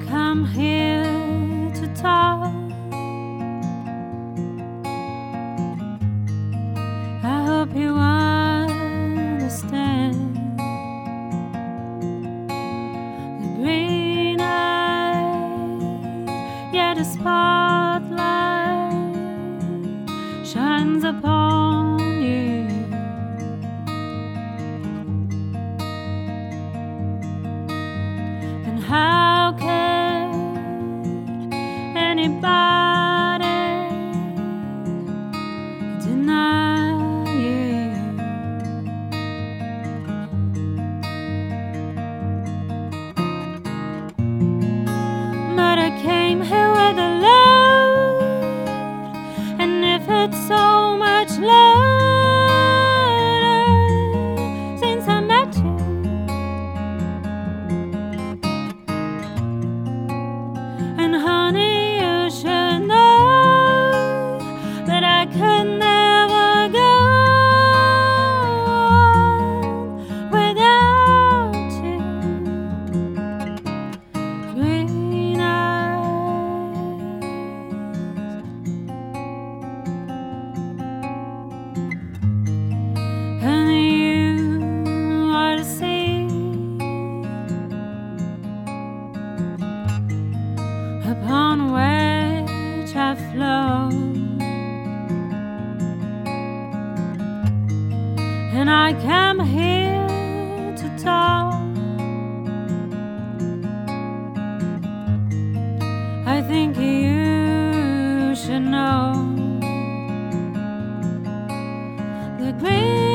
Come here to talk. I hope you understand the green eyes, yet a spotlight shines upon. I've had so much louder since I met you. And honey, you should know that I could never. and I came here to talk. I think you should know the green.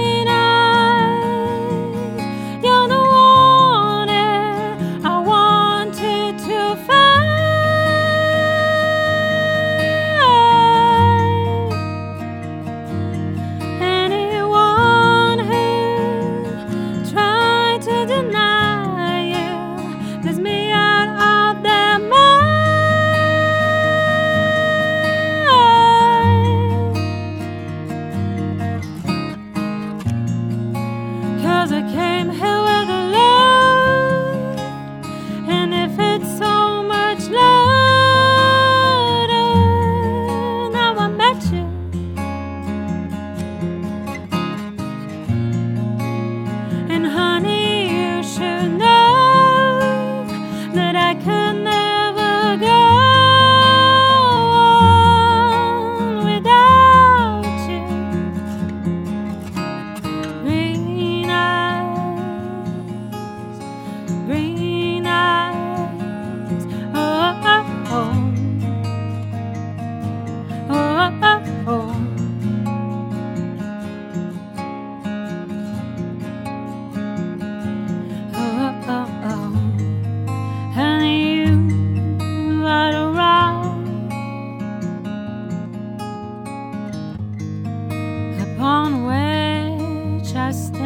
just